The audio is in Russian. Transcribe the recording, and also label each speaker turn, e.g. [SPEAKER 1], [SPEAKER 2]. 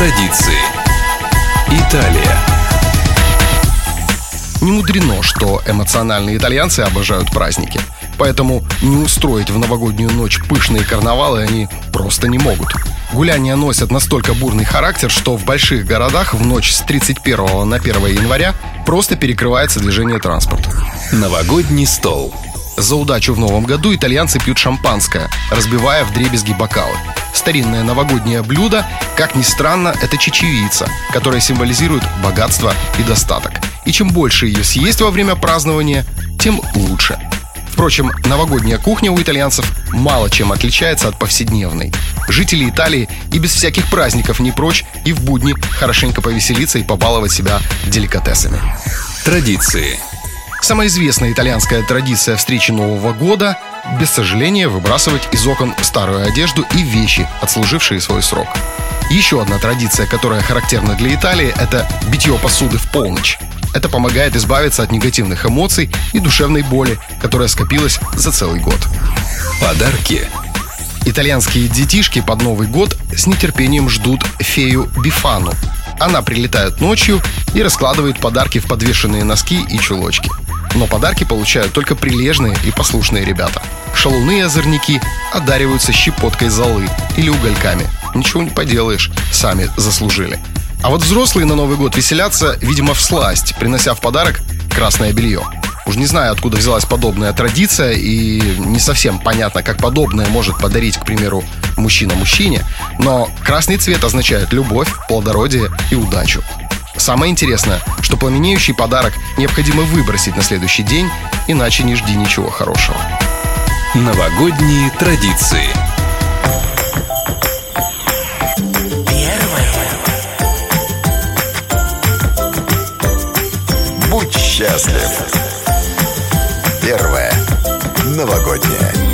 [SPEAKER 1] Традиции. Италия.
[SPEAKER 2] Не мудрено, что эмоциональные итальянцы обожают праздники. Поэтому не устроить в новогоднюю ночь пышные карнавалы они просто не могут. Гуляния носят настолько бурный характер, что в больших городах в ночь с 31 на 1 января просто перекрывается движение транспорта.
[SPEAKER 1] Новогодний стол.
[SPEAKER 2] За удачу в новом году итальянцы пьют шампанское, разбивая в дребезги бокалы. Старинное новогоднее блюдо, как ни странно, это чечевица, которая символизирует богатство и достаток. И чем больше ее съесть во время празднования, тем лучше. Впрочем, новогодняя кухня у итальянцев мало чем отличается от повседневной. Жители Италии и без всяких праздников не прочь и в будни хорошенько повеселиться и побаловать себя деликатесами.
[SPEAKER 1] Традиции.
[SPEAKER 2] Самая известная итальянская традиция встречи Нового года – без сожаления выбрасывать из окон старую одежду и вещи, отслужившие свой срок. Еще одна традиция, которая характерна для Италии – это битье посуды в полночь. Это помогает избавиться от негативных эмоций и душевной боли, которая скопилась за целый год.
[SPEAKER 1] Подарки.
[SPEAKER 2] Итальянские детишки под Новый год с нетерпением ждут фею Бифану. Она прилетает ночью и раскладывает подарки в подвешенные носки и чулочки. Но подарки получают только прилежные и послушные ребята. Шалуны и озорники одариваются щепоткой золы или угольками. Ничего не поделаешь, сами заслужили. А вот взрослые на Новый год веселятся, видимо, в сласть, принося в подарок красное белье. Уж не знаю, откуда взялась подобная традиция, и не совсем понятно, как подобное может подарить, к примеру, мужчина мужчине, но красный цвет означает любовь, плодородие и удачу. Самое интересное, что пламенеющий подарок необходимо выбросить на следующий день, иначе не жди ничего хорошего.
[SPEAKER 1] Новогодние традиции.
[SPEAKER 3] Будь счастлив. Первое. Новогоднее.